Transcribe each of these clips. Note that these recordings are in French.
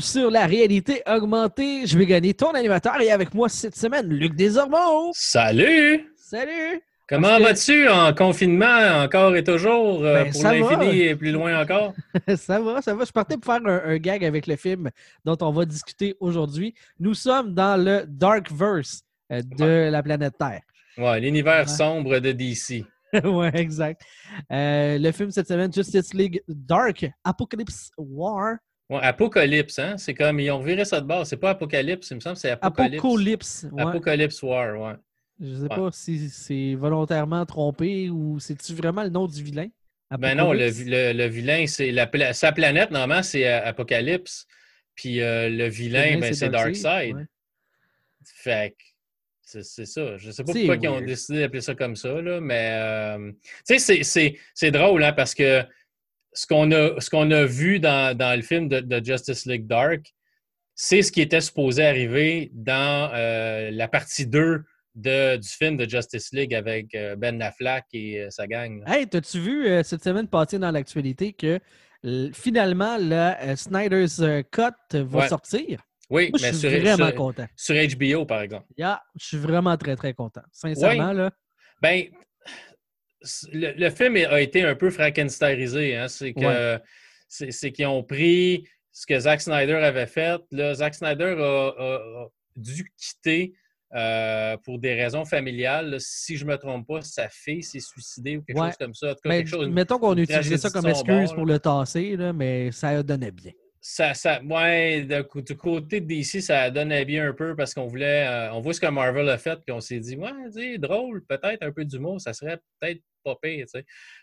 Sur la réalité augmentée. Je vais gagner ton animateur et avec moi cette semaine, Luc Desormeaux. Salut! Salut! Comment que- vas-tu en confinement encore et toujours euh, Ben, pour l'infini et plus loin encore? ça va, ça va. Je partais pour faire un, un gag avec le film dont on va discuter aujourd'hui. Nous sommes dans le Darkverse euh, de la planète Terre. Ouais, l'univers Ouais. sombre de DC. ouais, exact. Euh, le film cette semaine, Justice League Dark, Apocalypse War. Ouais, Apocalypse, hein? C'est comme, ils ont viré ça de bord. C'est pas Apocalypse, il me semble, c'est Apocalypse. Apocalypse. ouais. Apocalypse War, ouais. Je sais pas si c'est volontairement trompé ou c'est-tu vraiment le nom du vilain? Ben non, le, le- le vilain, c'est pla- sa planète, normalement, c'est euh, Apocalypse. Puis euh, le vilain, ben, c'est Darkseid, ouais. Fait que c'est ça. Je sais pas pourquoi ils ont décidé d'appeler ça comme ça, là, mais euh, tu sais, c'est- c'est- c'est drôle, hein, parce que ce qu'on a, ce qu'on a vu dans, dans le film de, de Justice League Dark, c'est ce qui était supposé arriver dans euh, la partie 2 de, du film de Justice League avec euh, Ben Affleck et euh, sa gang. là. Hey, t'as-tu vu cette semaine passée dans l'actualité que finalement le Snyder's Cut va Ouais. sortir? Oui, Moi, je mais suis sur, vraiment sur- content. sur HBO, par exemple. Yeah, je suis vraiment très, très content. Sincèrement, là. Ben, le, le film a été un peu frankensteinisé. Hein? C'est Ouais. qu'ils ont pris ce que Zack Snyder avait fait. Là, Zack Snyder a, a- a dû quitter euh, pour des raisons familiales. Là, si je ne me trompe pas, sa fille s'est suicidée ou quelque Ouais. chose comme ça. En tout cas, quelque chose- mettons qu'on utilisait ça comme excuse bord, pour là. le tasser, là, mais ça donnait bien. Ça, ouais, du côté de DC, ça donnait bien un peu parce qu'on voulait, euh, on voit ce que Marvel a fait, puis on s'est dit, ouais, sais, drôle, peut-être un peu d'humour, ça serait peut-être pas pire.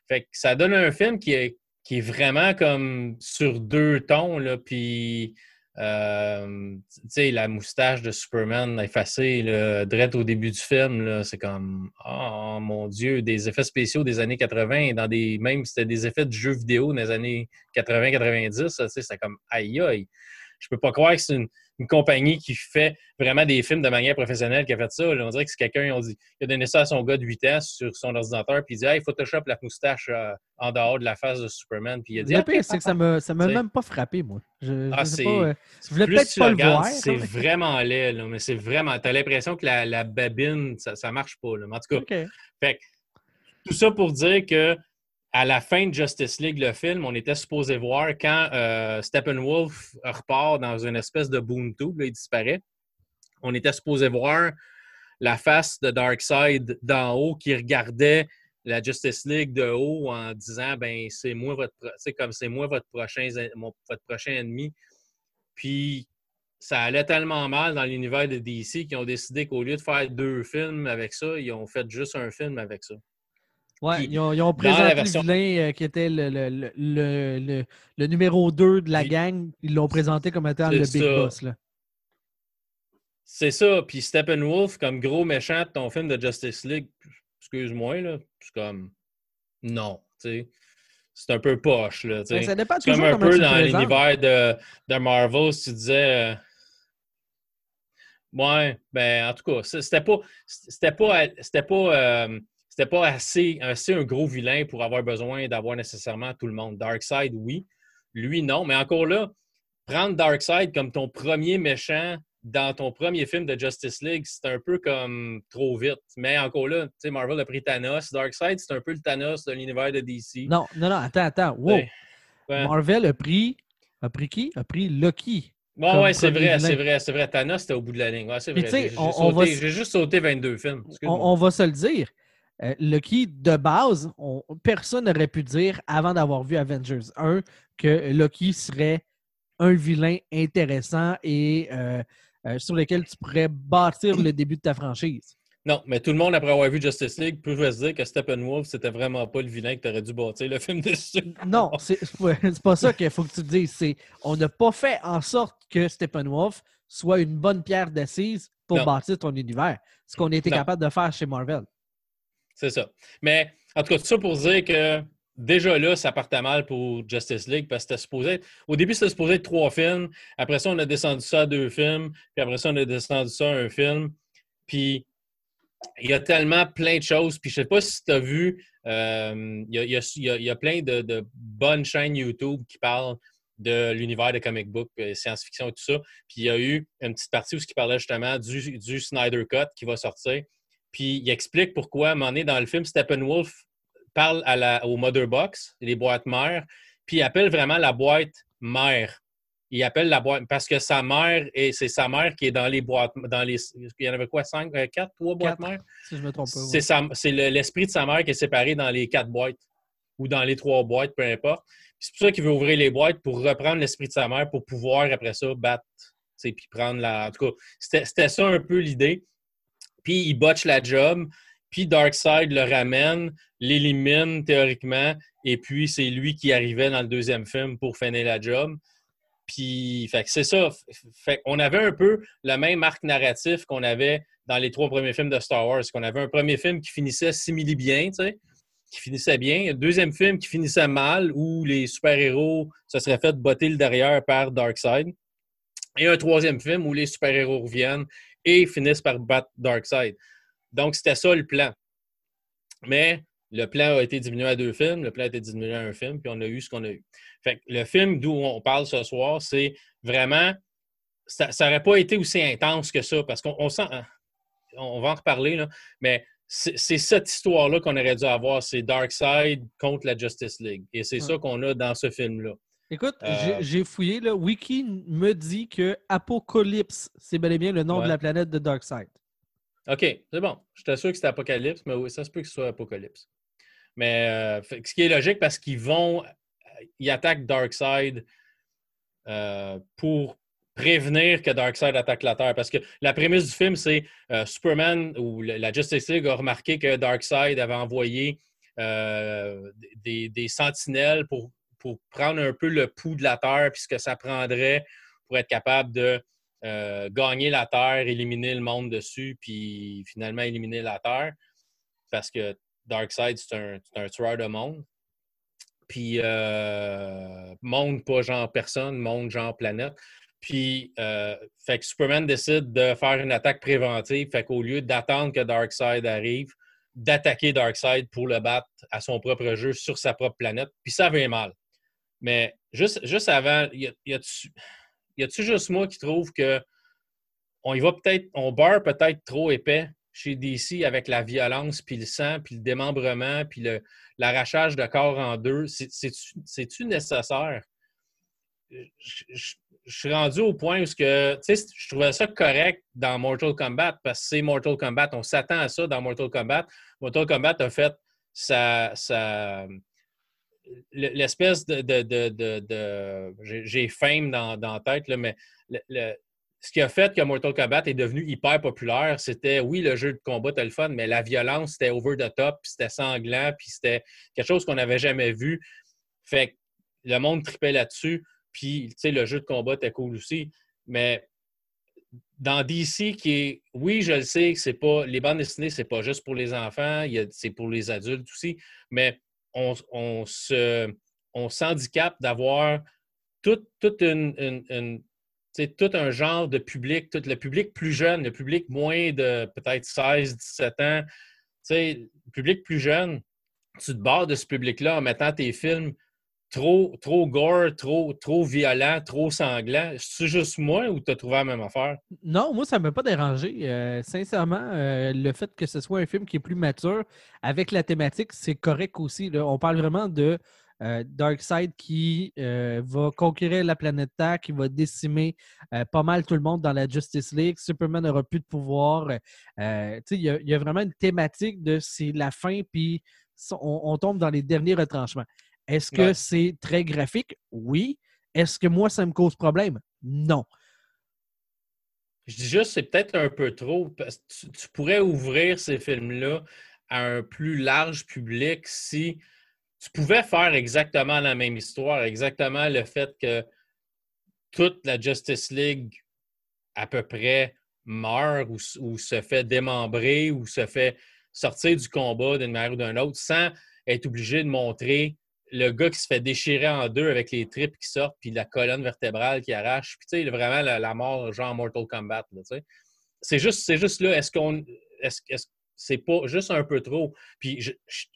Fait que ça donne un film qui est, qui est vraiment comme sur deux tons, là, puis, euh, la moustache de Superman effacée, là, direct au début du film, c'est comme, oh mon Dieu, des effets spéciaux des années 80, dans des, même c'était des effets de jeux vidéo les années 80-90, ça, tu sais, c'était comme aïe aïe. Je peux pas croire que c'est une, une compagnie qui fait vraiment des films de manière professionnelle qui a fait ça. là. On dirait que c'est quelqu'un, ont dit- il a donné ça à son gars de 8 ans sur son ordinateur, puis il dit Hey, Photoshop la moustache euh, en dehors de la face de Superman. Puis il a dit Le OK, pire, c'est que ça m'a ça m'a même pas frappé, moi. Je, Ah, je sais c'est- pas, euh, je voulais peut-être pas le regardes, voir. c'est vraiment laid, là, mais c'est vraiment. Tu as l'impression que la, la babine, ça, ça marche pas. Là. Mais en tout cas, fait tout ça pour dire que à la fin de Justice League, le film, on était supposé voir quand euh, Steppenwolf repart dans une espèce de boom tube, il disparaît. On était supposé voir la face de Darkseid d'en haut qui regardait la Justice League de haut en disant ben c'est moi votre comme c'est moi votre prochain mon- votre prochain ennemi. Puis ça allait tellement mal dans l'univers de DC qu'ils ont décidé qu'au lieu de faire deux films avec ça, ils ont fait juste un film avec ça. Ouais, ils ont, ils ont la présenté version- le vilain euh, qui était le, le, le, le, numéro 2 de la gang. Ils l'ont présenté comme étant le big ça. boss. Là. C'est ça. Puis Steppenwolf, comme gros méchant de ton film de Justice League, excuse-moi, là, c'est comme non, tu sais. C'est un peu poche, là, tu Ben, sais. ça dépend C'est comme un peu dans l'univers de, de Marvel, si tu disais. euh, Ouais, ben en tout cas, c'était pas. C'était pas. C'était pas. euh, C'était pas assez, assez un gros vilain pour avoir besoin d'avoir nécessairement tout le monde. Darkseid, oui. Lui, non. Mais encore là, prendre Darkseid comme ton premier méchant dans ton premier film de Justice League, c'est un peu comme trop vite. Mais encore là, tu sais, Marvel a pris Thanos. Darkseid, c'est un peu le Thanos de l'univers de DC. Non, non, non, attends, attends. Wow. Ouais. Ouais. Marvel a pris. A pris qui? A pris Loki. Comme ouais, c'est vrai, c'est vrai, c'est vrai. Thanos, c'était au bout de la ligne. Ouais, c'est vrai. J'ai- va j'ai juste sauté 22 films. On va se le dire. Euh, Loki, de base, on- personne n'aurait pu dire, avant d'avoir vu Avengers 1, que Loki serait un vilain intéressant et euh, euh, sur lequel tu pourrais bâtir le début de ta franchise. Non, mais tout le monde, après avoir vu Justice League, peut se dire que Steppenwolf, c'était vraiment pas le vilain que tu aurais dû bâtir le film dessus. Non, c'est pas, c'est pas ça qu'il faut que tu te dises. C'est on n'a pas fait en sorte que Steppenwolf soit une bonne pierre d'assise pour Non. bâtir ton univers. Ce qu'on était Non. capable de faire chez Marvel. C'est ça. Mais en tout cas, tout ça pour dire que déjà là, ça partait mal pour Justice League parce que c'était supposé être. Au début, c'était supposé être trois films. Après ça, on a descendu ça à deux films. Puis après ça, on a descendu ça à un film. Puis il y a tellement plein de choses. Puis je sais pas si tu as vu, il, y a, plein de, de bonnes chaînes YouTube qui parlent de l'univers des comic book, euh, science-fiction et tout ça. Puis il y a eu une petite partie où il parlait justement du Snyder Cut qui va sortir. Puis il explique pourquoi, à un moment donné, dans le film, Steppenwolf parle à la, au Mother Box, les boîtes mères, puis il appelle vraiment la boîte mère. Il appelle la boîte parce que sa mère, et c'est sa mère qui est dans les boîtes, dans les, il y en avait quoi, cinq, euh, quatre, trois boîtes mères? Si je me trompe pas. C'est, c'est l'esprit de sa mère qui est séparé dans les quatre boîtes ou dans les trois boîtes, peu importe. C'est pour ça qu'il veut ouvrir les boîtes pour reprendre l'esprit de sa mère pour pouvoir, après ça, battre, puis prendre la. En tout cas, c'était ça un peu l'idée. Puis il botche la job, puis Darkseid le ramène, l'élimine théoriquement, et puis c'est lui qui arrivait dans le deuxième film pour finir la job. Puis, c'est ça. On avait un peu le même arc narratif qu'on avait dans les trois premiers films de Star Wars. Qu'on avait un premier film qui finissait simili bien, qui finissait bien. Un deuxième film qui finissait mal, où les super-héros se seraient fait botter le derrière par Darkseid. Et un troisième film où les super-héros reviennent et finissent par battre Darkseid. Donc, c'était ça le plan. Mais le plan a été diminué à deux films, le plan a été diminué à un film, puis on a eu ce qu'on a eu. Fait le film d'où on parle ce soir, c'est vraiment. Ça n'aurait pas été aussi intense que ça, parce qu'on sent. Hein, on va en reparler, là, mais c'est cette histoire-là qu'on aurait dû avoir. C'est Darkseid contre la Justice League. Et c'est ça qu'on a dans ce film-là. Écoute, j'ai euh, fouillé. Là. Wiki me dit que Apocalypse, c'est bel et bien le nom de la planète de Darkseid. OK, c'est bon. J'étais sûr que c'était Apocalypse, mais oui, ça se peut que ce soit Apocalypse. Mais euh, ce qui est logique parce qu'ils vont. Ils attaquent Darkseid euh, pour prévenir que Darkseid attaque la Terre. Parce que la prémisse du film, c'est euh, Superman ou la Justice League a remarqué que Darkseid avait envoyé euh, des, sentinelles pour, pour, prendre un peu le pouls de la Terre, puis ce que ça prendrait pour être capable de euh, gagner la Terre, éliminer le monde dessus, puis finalement éliminer la Terre. Parce que Darkseid, c'est un, tueur de monde. Puis, monde, pas genre personne, monde, genre planète. Puis, euh, fait que Superman décide de faire une attaque préventive. Fait qu'au lieu d'attendre que Darkseid arrive, d'attaquer Darkseid pour le battre à son propre jeu sur sa propre planète. Puis ça vient mal. Mais juste, juste avant, y a-tu juste moi qui trouve que on y va peut-être, on beurre peut-être trop épais chez DC avec la violence, puis le sang, puis le démembrement, puis l'arrachage de corps en deux? C'est-tu nécessaire? je suis rendu au point où que, je trouvais ça correct dans Mortal Kombat parce que c'est Mortal Kombat. On s'attend à ça dans Mortal Kombat. Mortal Kombat a fait sa, l'espèce de, j'ai fame dans, la tête, là, mais ce qui a fait que Mortal Kombat est devenu hyper populaire, c'était, oui, le jeu de combat était le fun, mais la violence, c'était over the top, puis c'était sanglant, puis c'était quelque chose qu'on n'avait jamais vu. Fait que le monde tripait là-dessus. Puis, tu sais, le jeu de combat était cool aussi. Mais dans DC, qui est, oui, je le sais c'est pas, les bandes dessinées, c'est pas juste pour les enfants, c'est pour les adultes aussi, mais on, se, on s'handicape d'avoir tout, une, tout un genre de public, le public plus jeune, le public moins de peut-être 16, 17 ans, le public plus jeune, tu te barres de ce public-là en mettant tes films trop, trop gore, trop, trop violent, trop sanglant. C'est juste moi ou tu as trouvé la même affaire? Non, moi, ça ne m'a pas dérangé. Euh, sincèrement, euh, le fait que ce soit un film qui est plus mature avec la thématique, c'est correct aussi. On parle vraiment de euh, Darkseid qui va conquérir la planète Terre, qui va décimer pas mal tout le monde dans la Justice League. Superman n'aura plus de pouvoir. Il y, a vraiment une thématique de c'est la fin, puis on tombe dans les derniers retranchements. Est-ce que c'est très graphique? Oui. Est-ce que moi, ça me cause problème? Non. Je dis juste, c'est peut-être un peu trop. Parce que tu, pourrais ouvrir ces films-là à un plus large public si tu pouvais faire exactement la même histoire, exactement le fait que toute la Justice League à peu près meurt ou, ou se fait démembrer ou se fait sortir du combat d'une manière ou d'une autre sans être obligé de montrer le gars qui se fait déchirer en deux avec les tripes qui sortent, puis la colonne vertébrale qui arrache. Puis, tu sais, vraiment la, mort, genre Mortal Kombat. C'est juste, c'est juste là, est-ce qu'on. Est-ce, est c'est pas juste un peu trop? Puis,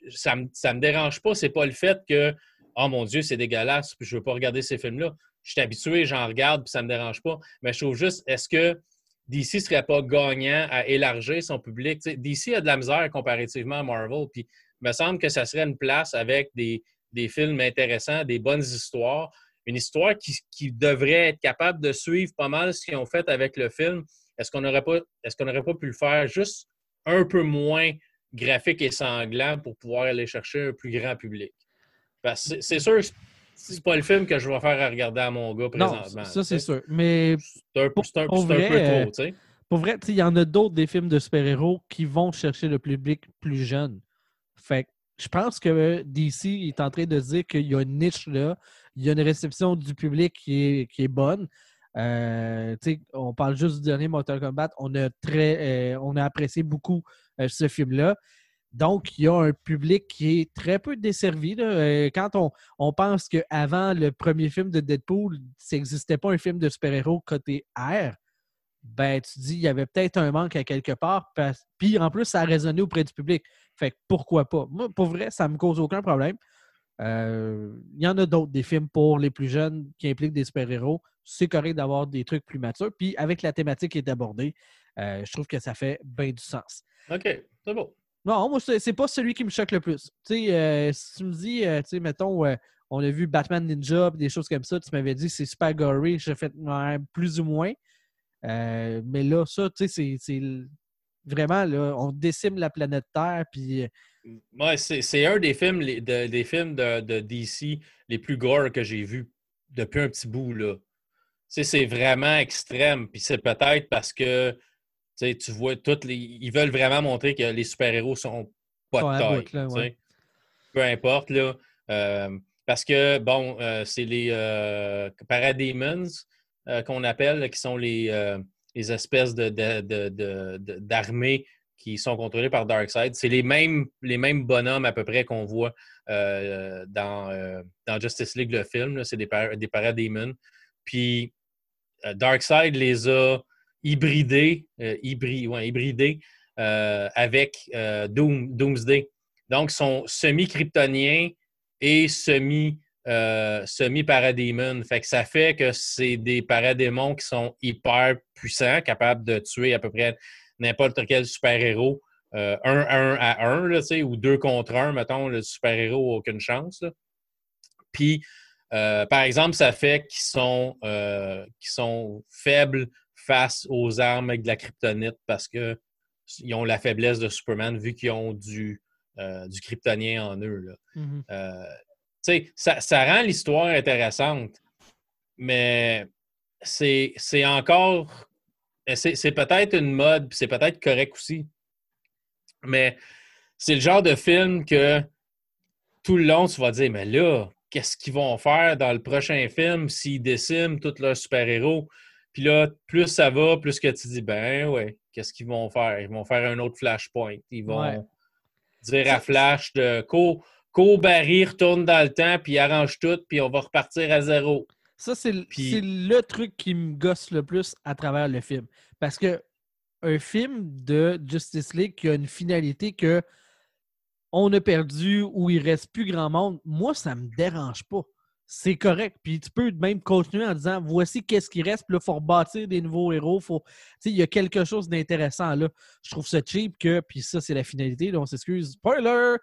ça, me, me dérange pas, c'est pas le fait que, oh mon Dieu, c'est dégueulasse, puis je veux pas regarder ces films-là. je suis habitué, j'en regarde, puis ça me dérange pas. Mais je trouve juste, est-ce que DC serait pas gagnant à élargir son public? DC a de la misère comparativement à Marvel, puis il me semble que ça serait une place avec des, films intéressants, des bonnes histoires, une histoire qui, devrait être capable de suivre pas mal ce qu'ils ont fait avec le film. Est-ce qu'on n'aurait pas, est qu'on pas pu le faire juste un peu moins graphique et sanglant pour pouvoir aller chercher un plus grand public? C'est sûr c'est pas le film que je vais faire à regarder à mon gars présentement. Non, ça, c'est sûr. Mais. C'est un, peu trop, tu sais. Pour vrai, il y en a d'autres des films de super-héros qui vont chercher le public plus jeune. Fait je pense que DC est en train de dire qu'il y a une niche là, il y a une réception du public qui est, qui est bonne. Euh, on parle juste du dernier Mortal Kombat. On a, très, euh, on a apprécié beaucoup euh, ce film-là. Donc, il y a un public qui est très peu desservi. Euh, quand on, on pense qu'avant le premier film de Deadpool, ça n'existait pas un film de super-héros côté R, ben tu dis il y avait peut-être un manque à quelque part. Puis en plus, ça a résonné auprès du public. Fait que pourquoi pas? Moi, pour vrai, ça ne me cause aucun problème. Euh, il y en a d'autres, des films pour les plus jeunes qui impliquent des super-héros. C'est correct d'avoir des trucs plus matures. Puis avec la thématique qui est abordée, euh, je trouve que ça fait bien du sens. OK, c'est bon. Non, moi, c'est pas celui qui me choque le plus. Tu sais, euh, si tu me dis, tu sais, mettons, on a vu Batman Ninja, des choses comme ça, tu m'avais dit c'est super gory, j'ai fait plus ou moins. Mais là, ça, tu sais, c'est vraiment, là, on décime la planète Terre, puis... Ouais, c'est un des films, de, des films de, DC les plus gore que j'ai vus depuis un petit bout, là. C'est vraiment extrême, puis c'est peut-être parce que tu vois, toutes les... ils veulent vraiment montrer que les super-héros sont pas de taille. Peu importe, là. Euh, parce que, bon, euh, c'est les euh, parademons qu'on appelle, qui sont les, les espèces d'armées qui sont contrôlées par Darkseid. C'est les mêmes, les mêmes bonhommes à peu près qu'on voit dans, dans Justice League, le film. C'est des, des parademons. Puis Darkseid les a hybridé, euh, hybridé euh, avec euh, Doom, Doomsday. Donc, sont semi-kryptoniens et semi, semi paradémons. Fait que ça fait que c'est des paradémons qui sont hyper puissants, capables de tuer à peu près n'importe quel super-héros. un, un, à un, là, ou deux contre un, mettons, le super-héros n'a aucune chance. Puis, par exemple, ça fait qu'ils sont, faibles face aux armes avec de la kryptonite parce qu'ils ont la faiblesse de Superman vu qu'ils ont du, euh, du kryptonien en eux. Là. Mm-hmm. Euh, ça, ça, rend l'histoire intéressante, mais c'est encore. C'est peut-être une mode, c'est peut-être correct aussi. Mais c'est le genre de film que tout le long, tu vas dire, mais là, qu'est-ce qu'ils vont faire dans le prochain film s'ils déciment tous leurs super-héros? Puis là, plus ça va, plus que tu dis, ben ouais, qu'est-ce qu'ils vont faire? Ils vont faire un autre flashpoint. Ils vont dire à Flash de co, co Barry retourne dans le temps, puis arrange tout, puis on va repartir à zéro. Ça, c'est le truc qui me gosse le plus à travers le film. Parce que un film de Justice League qui a une finalité que on a perdu ou il reste plus grand monde, moi, ça me dérange pas c'est correct. Puis tu peux même continuer en disant voici qu'est-ce qui reste, puis là, il faut rebâtir des nouveaux héros. Faut... Il y a quelque chose d'intéressant là. Je trouve ça cheap que, puis ça, c'est la finalité, on s'excuse. Spoiler!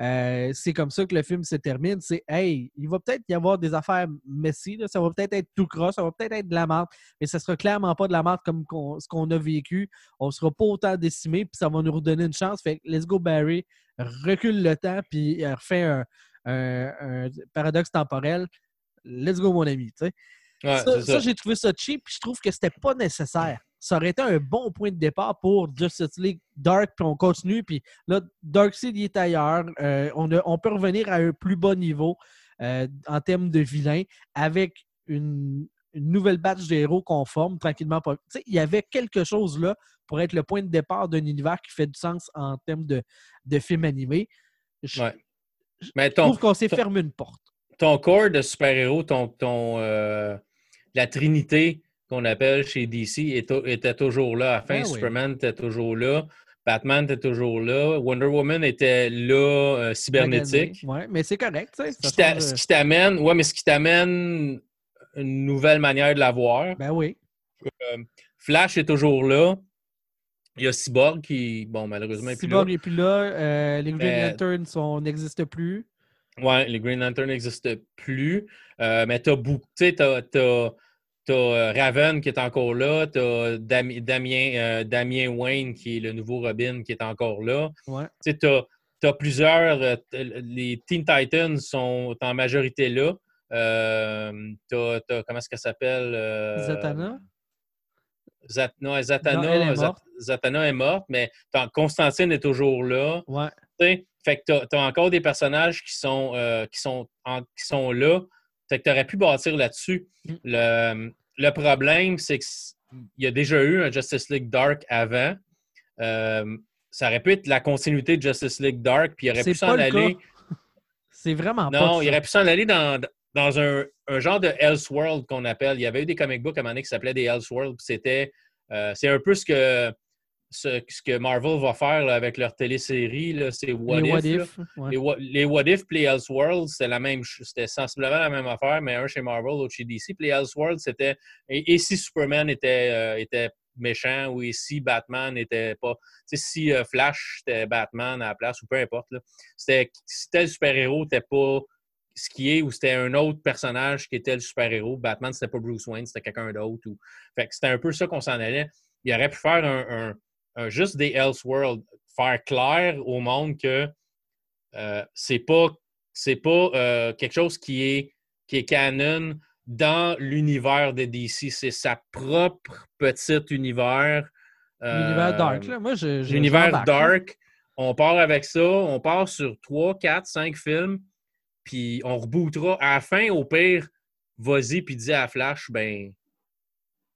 Euh, c'est comme ça que le film se termine. C'est hey, il va peut-être y avoir des affaires messy, ça va peut-être être tout cross, ça va peut-être être de la merde, mais ça sera clairement pas de la merde comme ce qu'on a vécu. On sera pas autant décimé, puis ça va nous redonner une chance. Fait let's go Barry, recule le temps, puis refait un un, paradoxe temporel. Let's go, mon ami. ça, j'ai trouvé ça cheap. Je trouve que c'était pas nécessaire. Ça aurait été un bon point de départ pour Justice League Dark, puis on continue. Puis là, Darkseid est ailleurs. Euh, on, on, peut revenir à un plus bas niveau euh, en termes de vilains avec une, nouvelle batch de héros conforme, tranquillement. Il y avait quelque chose là pour être le point de départ d'un univers qui fait du sens en termes de, de film animé. Mais je trouve qu'on s'est fermé une porte. Ton corps de super-héros, ton, ton euh, la trinité qu'on appelle chez DC était toujours là. À la fin, Superman était toujours là. Batman était toujours là. Wonder Woman était là, euh, cybernétique. Oui, mais c'est correct. Ce qui t'amène, ouais, mais ce qui t'amène une nouvelle manière de la voir. Ben oui. Euh, Flash est toujours là. Il y a Cyborg qui, bon, malheureusement, est plus Cyborg là. n'est plus là. euh, les Green Lanterns sont- n'existent plus. Ouais, les Green Lantern n'existent plus. Euh, mais t'as beaucoup. T'as, euh, Raven qui est encore là. T'as Dami- Damien, euh, Damien Wayne qui est le nouveau Robin qui est encore là. Ouais. T'as, t'as plusieurs. euh, les Teen Titans sont en majorité là. Euh, t'as, t'as- comment est-ce qu'elle s'appelle? euh, Zatanna? Zat- non, Non, elle est Zat- morte. Zatanna est morte, mais Constantine est toujours là. Ouais. Fait que tu as, encore des personnages qui sont, euh, qui sont, en- qui sont là. Fait que tu aurais pu bâtir là-dessus. Mm. Le, le problème, c'est qu'il y a déjà eu un Justice League Dark avant. Euh, ça aurait pu être la continuité de Justice League Dark, puis il aurait pu s'en aller. C'est vraiment Non, pas il ça. aurait pu s'en aller dans, dans un, un genre de Elseworld qu'on appelle. Il y avait eu des comic books à un moment donné qui s'appelaient des Elseworlds. puis C'était, euh, c'est un peu ce que, ce, ce que Marvel va faire là, avec leur télésérie. là, C'est What les If. What. If. ouais. Les, What- les What If puis les Elseworlds, c'était la même c'était sensiblement la même affaire, mais un chez Marvel, l'autre chez DC. Puis les Elseworlds, c'était et, et si Superman était, euh, était méchant ou si Batman n'était pas. Si euh, Flash était Batman à la place ou peu importe. là. C'était si tel super-héros n'était pas ce qui est ou c'était un autre personnage qui était le super-héros. Batman, c'était pas Bruce Wayne, c'était quelqu'un d'autre. Ou... Fait que c'était un peu ça qu'on s'en allait. Il aurait pu faire un, un- un- juste des Elseworlds, faire clair au monde que euh, c'est pas c'est pas euh, quelque chose qui est qui est canon dans l'univers de DC. C'est sa propre petit univers. euh, L'univers Dark. Là. Moi, je, je- L'univers dark. On part avec ça. On part sur 3, 4, 5 films. Puis on rebootera. À la fin, au pire, vas-y puis dis à Flash, ben,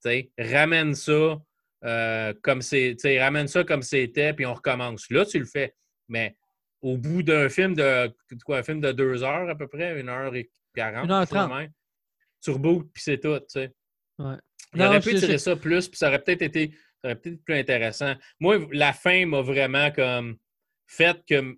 tu sais, ramène ça euh, comme c'est, ramène ça comme c'était, puis on recommence. Là, tu le fais. Mais au bout d'un film de quoi, un film de deux heures à peu près, une heure et quarante, Une heure trente. tu rebootes puis c'est tout, tu sais. Ouais. Il aurait pu tirer ça plus, puis ça aurait peut-être été ça aurait peut-être été plus intéressant. Moi, la fin m'a vraiment comme fait que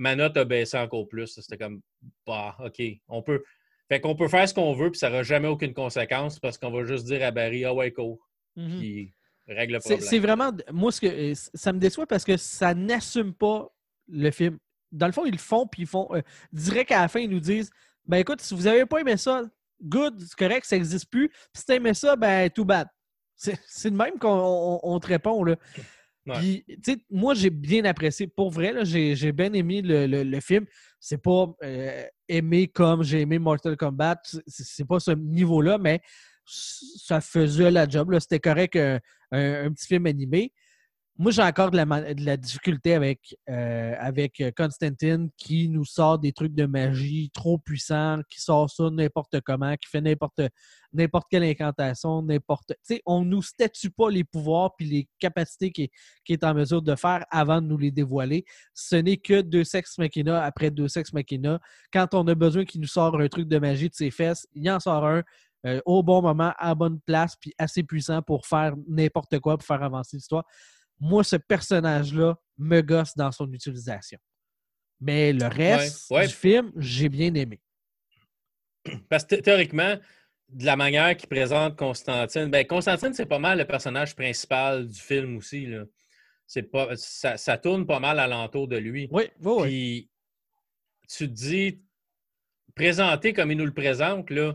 ma note a baissé encore plus. C'était comme bah, OK, on peut. Fait qu'on peut faire ce qu'on veut, puis ça n'aura jamais aucune conséquence parce qu'on va juste dire à Barry, ah ouais, cool, Mhm. puis règle le C'est problème. c'est vraiment. Moi, ce que, euh, ça me déçoit parce que ça n'assume pas le film. Dans le fond, ils le font, puis ils font. euh, direct à la fin, ils nous disent Ben écoute, si vous n'avez pas aimé ça, good, c'est correct, ça n'existe plus. Puis si tu aimé ça, ben tout bad. C'est de même qu'on on- on te répond. Là. Puis, moi, j'ai bien apprécié. Pour vrai, j'ai bien aimé le, le- le film. C'est pas euh, aimé comme j'ai aimé Mortal Kombat. C'est- pas ce niveau-là, mais ça faisait la job. C'était correct, un- un petit film animé. Moi, j'ai encore de la, difficulté avec, euh, avec Constantine qui nous sort des trucs de magie trop puissants, qui sort ça n'importe comment, qui fait n'importe n'importe quelle incantation, n'importe. Tu sais, on nous statue pas les pouvoirs puis les capacités qu'il qui est en mesure de faire avant de nous les dévoiler. Ce n'est que deux sexes machina après deux sexes machina. Quand on a besoin qu'il nous sort un truc de magie de ses fesses, il en sort un euh, au bon moment, à bonne place, puis assez puissant pour faire n'importe quoi, pour faire avancer l'histoire. Moi, ce personnage-là me gosse dans son utilisation. Mais le reste Ouais, ouais. du film, j'ai bien aimé. Parce que thé- théoriquement, de la manière qu'il présente Constantine, ben Constantine, c'est pas mal le personnage principal du film aussi. Là. Pas, ça, ça tourne pas mal alentour de lui. Oui, oui, oui. Puis tu te dis, présenté comme il nous le présente, là,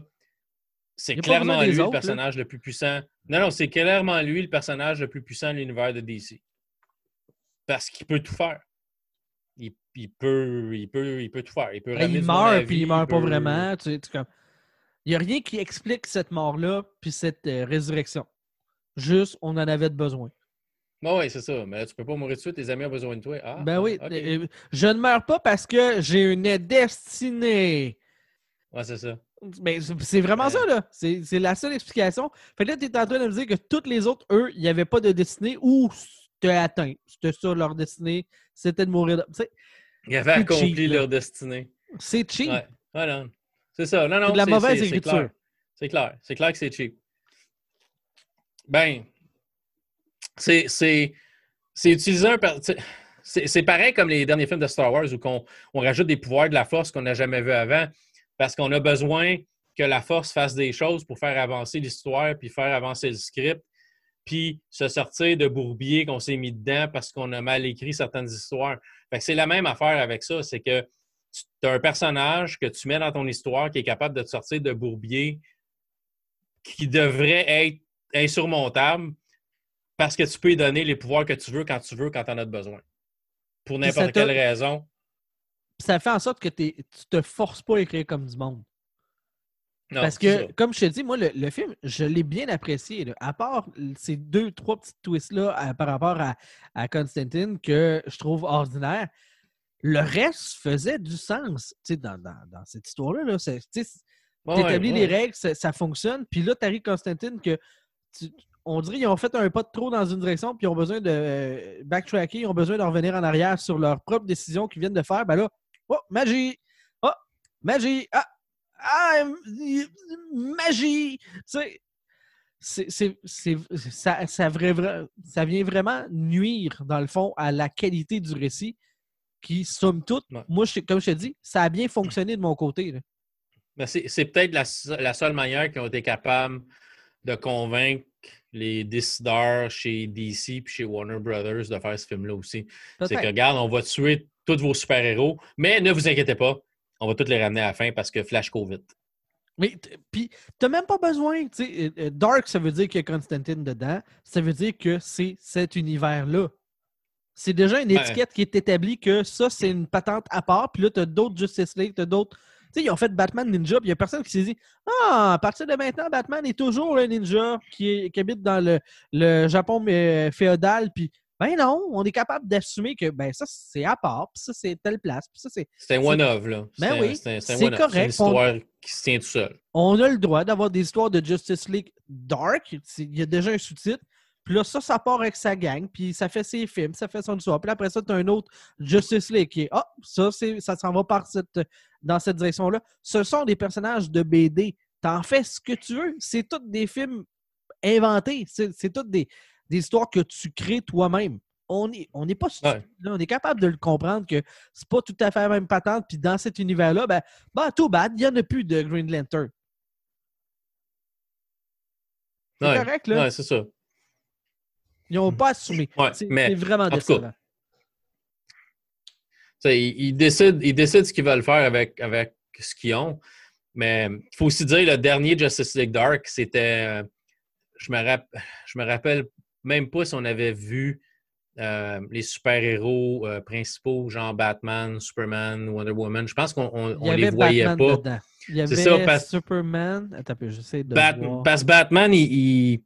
c'est clairement lui le là. personnage le plus puissant. Non, non, c'est clairement lui le personnage le plus puissant de l'univers de DC. Parce qu'il peut tout faire. Il, il peut, il, peut, il peut tout faire. Il, peut Ben, il meurt, puis il meurt pas vraiment. Tu sais, tu comme... Il n'y a rien qui explique cette mort-là, puis cette euh, résurrection. Juste, on en avait besoin. Oui, ouais, c'est ça. Mais là, tu peux pas mourir de suite, tes amis ont besoin de toi. Ah, ben oui, euh, je ne meurs pas parce que j'ai une destinée. Ouais, c'est ça. Mais c'est- c'est vraiment Ouais. ça, là. C'est la seule explication. Fait que là, tu es en train de me dire que tous les autres, eux, il n'y avait pas de destinée ou c'était atteint. C'était ça leur destinée. C'était de mourir. de- Ils avaient accompli cheap, là. leur destinée. C'est cheap. Ouais. C'est ça. Non, non. C'est de la mauvaise c'est écriture. clair. C'est clair. C'est clair que c'est cheap. Ben, c'est. Utiliser un. c'est pareil comme les derniers films de Star Wars où on, on rajoute des pouvoirs de la force qu'on n'a jamais vu avant parce qu'on a besoin que la force fasse des choses pour faire avancer l'histoire, puis faire avancer le script, puis se sortir de bourbier qu'on s'est mis dedans parce qu'on a mal écrit certaines histoires. c'est la même affaire avec ça, c'est que tu as un personnage que tu mets dans ton histoire qui est capable de te sortir de bourbier qui devrait être insurmontable parce que tu peux lui donner les pouvoirs que tu veux quand tu veux, quand tu en as besoin. Pour n'importe quelle raison. Ça fait en sorte que tu te forces pas à écrire comme du monde. Parce que, comme je te dis, moi, le, film, je l'ai bien apprécié. À part ces deux, trois petits twists-là par rapport à, à, Constantine que je trouve ordinaire, le reste faisait du sens dans, dans, cette histoire-là. Là. Tu établis les règles, ça, fonctionne. Puis là, tu arrives Constantine que on dirait qu'ils ont fait un pas de trop dans une direction, puis ils ont besoin de euh, backtracker, ils ont besoin de revenir en arrière sur leur propre décision qu'ils viennent de faire. Ben là, oh, magie! Oh, magie! Ah! Ah! Magie! Tu sais, ça, ça, ça, vient vraiment nuire, dans le fond, à la qualité du récit qui, somme toute, moi, comme je te dis, ça a bien fonctionné de mon côté. c'est peut-être la, la, seule manière qu'ils ont été capables de convaincre les décideurs chez DC et chez Warner Brothers de faire ce film-là aussi. C'est que, regarde, on va tuer tous vos super-héros, mais ne vous inquiétez pas, on va tous les ramener à la fin parce que Flash COVID. Mais puis, t'as même pas besoin. Euh, euh, Dark, ça veut dire qu'il y a Constantine dedans. Ça veut dire que c'est cet univers-là. C'est déjà une étiquette qui est établie que ça, c'est une patente à part. Puis là, t'as d'autres Justice League, t'as d'autres ils ont fait Batman Ninja, puis il n'y a personne qui s'est dit Ah, à partir de maintenant, Batman est toujours un ninja qui, habite dans le, Japon féodal, puis ben non, on est capable d'assumer que ben ça, c'est à part, puis ça, c'est telle place, puis ça, c'est. C'est un one-of, là. Ben oui, c'est correct. C'est une histoire qui se tient tout seul. On a le droit d'avoir des histoires de Justice League Dark. Il y a déjà un sous-titre. Puis là, ça, ça part avec sa gang, puis ça fait ses films, ça fait son histoire. Puis après ça, tu as un autre Justice League qui est Ah, ça, ça s'en va par cette, dans cette direction-là. Ce sont des personnages de BD. T'en fais ce que tu veux. C'est tous des films inventés. C'est toutes des, histoires que tu crées toi-même. On n'est on pas On est capable de le comprendre que c'est pas tout à fait la même patente. Puis dans cet univers-là, ben, ben tout bad, il n'y en a plus de Green Lantern. C'est correct, là. c'est ça. Ils n'ont pas assumé. c'est vraiment décevant. Ils, décident, ils décident ce qu'ils veulent faire avec, avec ce qu'ils ont. Mais il faut aussi dire, le dernier Justice League Dark, c'était. Je me, je me rappelle même pas si on avait vu euh, les super-héros euh, principaux, genre Batman, Superman, Wonder Woman. Je pense qu'on ne les voyait pas. Il y avait Superman. Attends, j'essaie de. Parce que Batman, il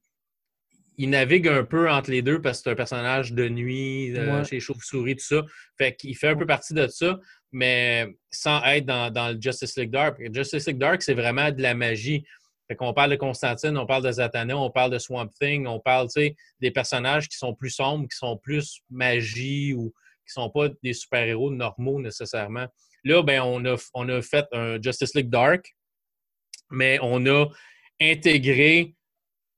il navigue un peu entre les deux parce que c'est un personnage de nuit, euh, chez Chauve-souris, tout ça. Fait qu'il fait un peu partie de ça, mais sans être dans, le Justice League Dark. Justice League Dark, c'est vraiment de la magie. Fait qu'on parle de Constantine, on parle de Zatanna, on parle de Swamp Thing, on parle des personnages qui sont plus sombres, qui sont plus magie ou qui sont pas des super-héros normaux nécessairement. Là, ben, on a, on a fait un Justice League Dark, mais on a intégré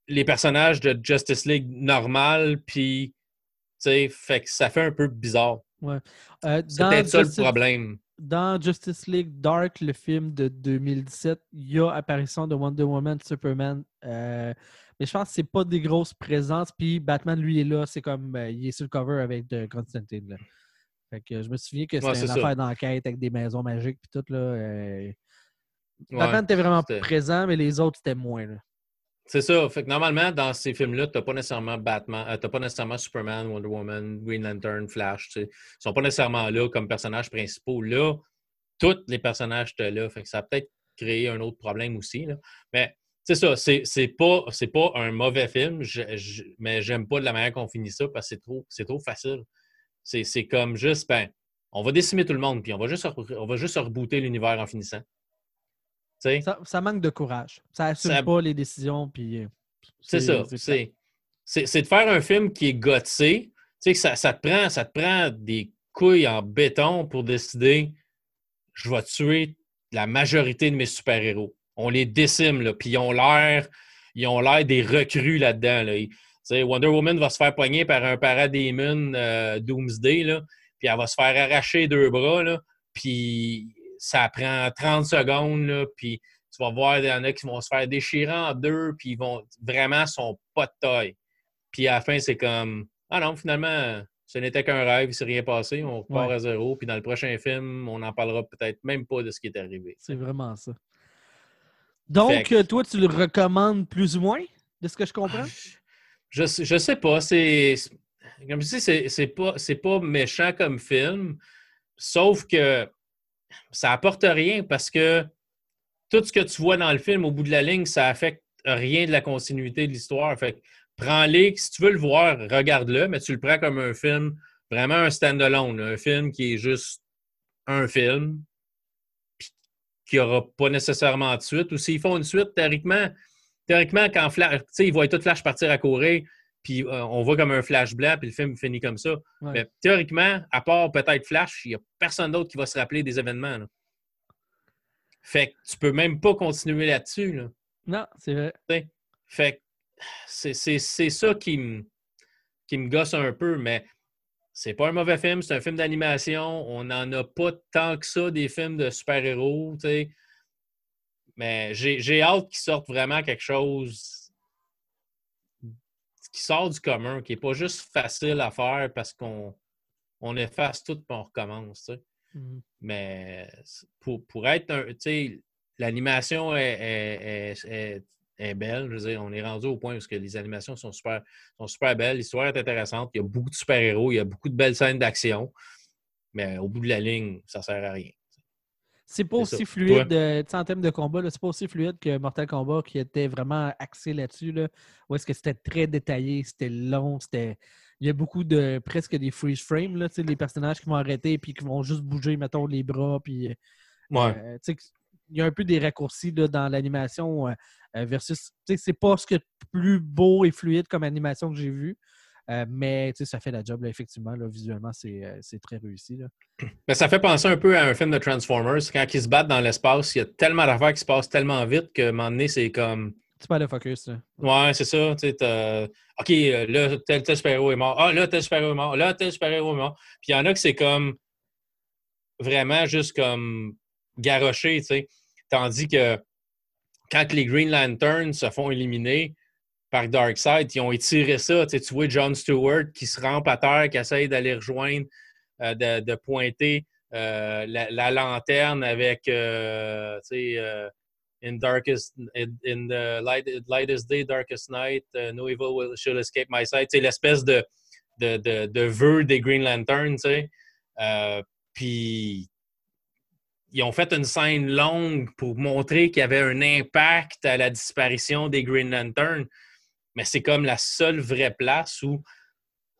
les personnages de Justice League normal, puis, tu sais, fait que ça fait un peu bizarre. Ouais. Euh, c'est peut-être ça le problème. Dans Justice League Dark, le film de 2017, il y a apparition de Wonder Woman, Superman. Euh, mais je pense que c'est pas des grosses présences. Puis Batman, lui, est là. C'est comme, euh, il est sur le cover avec de Constantine. Fait que je me souviens que c'était une affaire d'enquête avec des maisons magiques puis tout. Là, Batman était vraiment présent, mais les autres, c'était moins. Là. C'est ça. Fait que normalement, dans ces films-là, tu n'as pas nécessairement Batman, euh, tu pas nécessairement Superman, Wonder Woman, Green Lantern, Flash. Ils ne sont pas nécessairement là comme personnages principaux. Là, tous les personnages étaient là. Fait que ça a peut-être créé un autre problème aussi. Mais c'est ça, c'est pas, pas un mauvais film, je, mais j'aime pas de la manière qu'on finit ça parce que c'est trop, trop facile. C'est comme juste, ben, on va décimer tout le monde, puis on va juste, on va juste rebooter l'univers en finissant. Ça, manque de courage. Ça assume pas les décisions. Puis, euh, c'est ça. C'est de faire un film qui est gotsé. Tu sais, ça, te prend, ça te prend des couilles en béton pour décider je vais tuer la majorité de mes super-héros. On les décime, là, puis ils ont l'air ils ont l'air des recrues là-dedans. Là. Wonder Woman va se faire poigner par un paradémon euh, Doomsday, là, puis elle va se faire arracher deux bras, là, puis ça prend 30 secondes, là, puis tu vas voir, il y en a qui vont se faire déchirer en deux, puis ils vont vraiment sont pas de taille. Puis à la fin, c'est comme Ah non, finalement, ce n'était qu'un rêve, il s'est rien passé, on repart Ouais. à zéro, puis dans le prochain film, on n'en parlera peut-être même pas de ce qui est arrivé. C'est vraiment ça. Donc, que- toi, tu le recommandes plus ou moins, de ce que je comprends? Je, sais- je sais pas. C'est. Comme je dis, c'est- pas, c'est pas méchant comme film. Sauf que ça apporte rien parce que tout ce que tu vois dans le film, au bout de la ligne, ça affecte rien de la continuité de l'histoire. Fait prends-les. Si tu veux le voir, regarde-le, mais tu le prends comme un film, vraiment un stand-alone. Un film qui est juste un film, qui n'aura pas nécessairement de suite. Ou s'ils font une suite, théoriquement, théoriquement, quand ils voient tout Flash partir à courir, puis euh, on voit comme un flash blanc, puis le film finit comme ça. Ouais. Mais théoriquement, à part peut-être Flash, il n'y a personne d'autre qui va se rappeler des événements. là. Fait que tu peux même pas continuer là-dessus. Là. Non, c'est vrai. Fait que c'est, ça qui me, qui me gosse un peu, mais c'est pas un mauvais film, c'est un film d'animation. On n'en a pas tant que ça des films de super-héros, tu sais. Mais j'ai, j'ai hâte qu'ils sortent vraiment quelque chose qui sort du commun, qui n'est pas juste facile à faire parce qu'on on efface tout et on recommence, tu sais. Mhm. Mais pour, pour être un. Tu sais, l'animation est, est- est- belle. Je veux dire, on est rendu au point où que les animations sont super, sont super belles. L'histoire est intéressante. Il y a beaucoup de super-héros. Il y a beaucoup de belles scènes d'action. Mais au bout de la ligne, ça sert à rien. C'est pas aussi ça. fluide, euh, tu sais, en termes de combat, c'est pas aussi fluide que Mortal Kombat qui était vraiment axé là-dessus. Là, où est-ce que c'était très détaillé, c'était long, c'était. Il y a beaucoup de presque des freeze frames, là, les personnages qui vont arrêter puis qui vont juste bouger, mettons, les bras. Puis, euh, euh, tu sais, il y a un peu des raccourcis là, dans l'animation euh, euh, versus. tu sais, C'est pas ce que plus beau et fluide comme animation que j'ai vu. Euh, mais tu sais, ça fait la job, là, effectivement. Là, visuellement, c'est euh, c'est très réussi. Là. Mais ça fait penser un peu à un film de Transformers. Quand ils se battent dans l'espace, il y a tellement d'affaires qui se passent tellement vite que, à un moment donné, c'est comme. Tu perds le focus. Là. Ouais, c'est ça. OK, euh, là, tel, tel super-héros est mort. Ah, là, tel super-héros est mort. Là, tel super-héros est mort. Puis il y en a que c'est comme vraiment juste comme garoché, tu sais. Tandis que quand les Green Lanterns se font éliminer par Darkseid, ils ont étiré ça. Tu, vois John Stewart qui se rampe à terre, qui essaye d'aller rejoindre, euh, de, pointer euh, la, la lanterne avec, euh, tu sais, in darkest in, the light, lightest day, darkest night, no evil will, escape my sight. Tu sais, l'espèce de, de, de, de vœu des Green Lanterns, Puis ils ont fait une scène longue pour montrer qu'il y avait un impact à la disparition des Green Lanterns. Mais c'est comme la seule vraie place où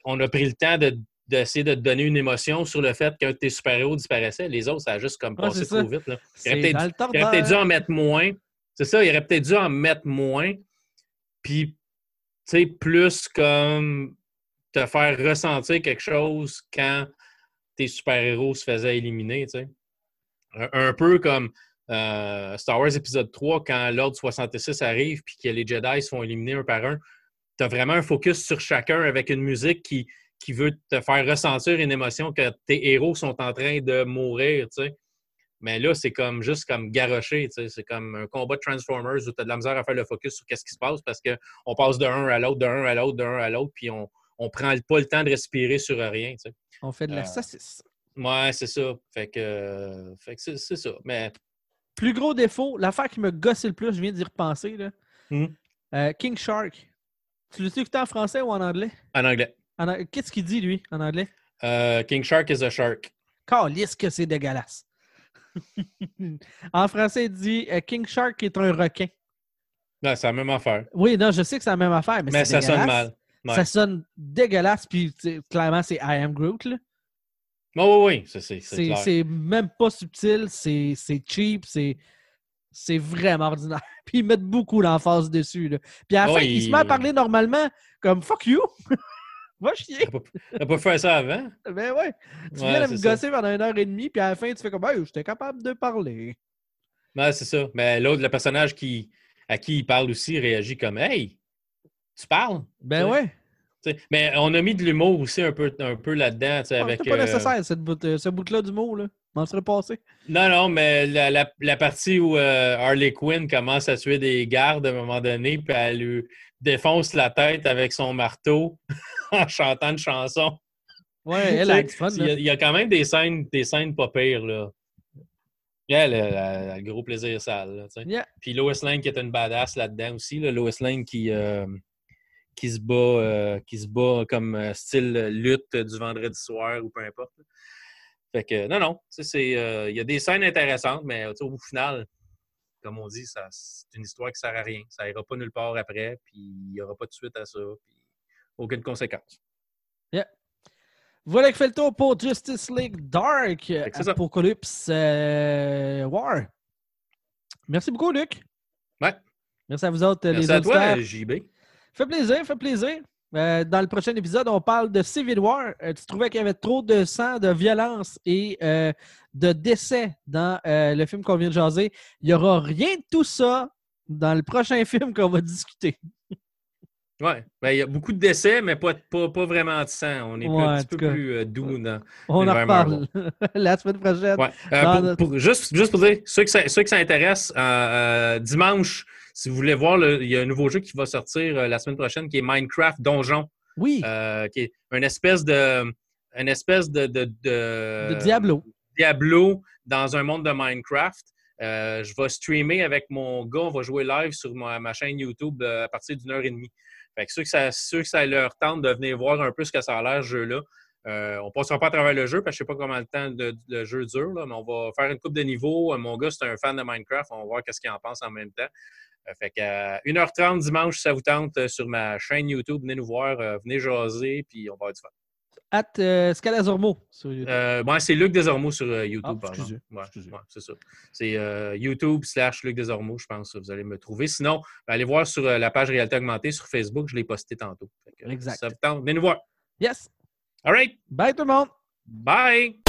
on a pris le temps de d'essayer de te donner une émotion sur le fait qu'un de tes super-héros disparaissait. Les autres, ça a juste comme Ouais, passé ça. trop vite. Là. Il aurait peut-être dû en mettre moins. C'est ça, il aurait peut-être dû en mettre moins. Puis, tu sais, plus comme te faire ressentir quelque chose quand tes super-héros se faisaient éliminer, tu sais. Un, un peu comme euh, Star Wars épisode 3, quand l'Ordre 66 arrive puis que les Jedi se font éliminer un par un. Tu as vraiment un focus sur chacun avec une musique qui, qui veut te faire ressentir une émotion que tes héros sont en train de mourir, tu sais. Mais là, c'est comme juste comme tu sais. C'est comme un combat de Transformers où tu as de la misère à faire le focus sur qu'est-ce qui se passe parce qu'on passe d'un à l'autre, d'un à l'autre, d'un à l'autre, puis on on prend pas le temps de respirer sur rien, tu sais. On fait de la Euh, saucisse. Ouais, c'est ça. Fait que, euh, fait que c'est, c'est ça. Mais Plus gros défaut, l'affaire qui me gossait le plus, je viens d'y repenser. Là. Mhm. Euh, King Shark. Tu l'as écouté en français ou en anglais? en anglais, En Qu'est-ce qu'il dit, lui, en anglais? euh, King Shark is a shark. Calisse que c'est dégueulasse. en français, il dit euh, King Shark est un requin. Non, c'est la même affaire. Oui, non, je sais que c'est la même affaire, mais, Mais ça sonne mal. Ouais. Ça sonne dégueulasse, puis clairement, c'est I am Groot. là. Oh, oui, oui, c'est, même pas subtil, c'est cheap, c'est vraiment ordinaire. Puis ils mettent beaucoup d'emphase dessus. Là. Puis à la Ah fin, il se met à parler normalement comme fuck you. Va chier. T'as pas fait ça avant? Ben ouais. Tu Ouais, viens de me gosser pendant une heure et demie, puis à la fin, tu fais comme hey, j'étais capable de parler. Ouais, c'est ça. Mais l'autre, le personnage qui, à qui il parle aussi réagit comme Hey, tu parles? Ben Ouais. T'sais, mais on a mis de l'humour aussi un peu, un peu là-dedans. Ah, avec, pas euh, nécessaire, cette bout, euh, ce bout-là d'humour. là. M'en serait passé. Non, non, mais la, la- la partie où euh, Harley Quinn commence à tuer des gardes à un moment donné, puis elle lui défonce la tête avec son marteau en chantant une chanson. Ouais, elle a du fun. Il y, a, il y a quand même des scènes, des scènes pas pires, là. Elle, a le gros plaisir sale, là. Yeah. Puis Lois Lane qui est une badass là-dedans aussi, là. Lois Lane qui, euh, qui, se bat, euh, qui se bat comme euh, style lutte du vendredi soir ou peu importe. Fait que, non, non, euh, il y a des scènes intéressantes, mais au final, comme on dit, c'est une histoire qui sert à rien. Ça ira pas nulle part après, puis il n'y aura pas de suite à ça, puis aucune conséquence. Voilà qui fait le tour pour Justice League Dark, ça. Apocalypse War. Merci beaucoup, Luc. Ouais. Merci à vous autres, Merci les à toi. JB. Fait plaisir, fait plaisir. Euh, dans le prochain épisode, on parle de Civil War. Euh, tu trouvais qu'il y avait trop de sang, de violence et euh, de décès dans le film qu'on vient de jaser. Il n'y aura rien de tout ça dans le prochain film qu'on va discuter. Oui, ben, il y a beaucoup de décès, mais pas, pas, pas vraiment de sang. On est Ouais, un petit peu cas. plus doux dans. On en reparle la semaine prochaine. Ouais. Dans pour- notre- pour- juste, juste pour dire, ceux que ça, ceux que ça intéresse, dimanche, si vous voulez voir, le- il y a un nouveau jeu qui va sortir euh, la semaine prochaine qui est Minecraft Donjon, Oui, euh, qui est une espèce de. Une espèce de. De, de- de Diablo. Diablo dans un monde de Minecraft. Euh, je vais streamer avec mon gars, on va jouer live sur ma, ma chaîne YouTube euh, à partir d'une heure et demie. Fait que ceux que, ça, ceux que ça leur tente de venir voir un peu ce que ça a l'air, ce jeu-là, euh, on passera pas à travers le jeu parce que je sais pas comment le temps de, le jeu dure, là, mais on va faire une coupe de niveaux. Euh, Mon gars, c'est un fan de Minecraft. On va voir qu'est-ce qu'il en pense en même temps. Euh, fait que euh, 1h30 dimanche, ça vous tente, euh, sur ma chaîne YouTube, venez nous voir, euh, venez jaser, puis on va avoir du fun. At euh, Scalazormo sur YouTube. Euh, ouais, c'est Luc Desormeaux sur euh, YouTube, Ah, excusez. Ouais, ouais, c'est ça. C'est YouTube slash Luc Desormeaux, je pense vous allez me trouver. Sinon, ben, allez voir sur la page Réalité Augmentée sur Facebook, je l'ai posté tantôt. Que, Exact. ça vous tente, venez nous voir. Yes. All right, Bye tout le monde. bye!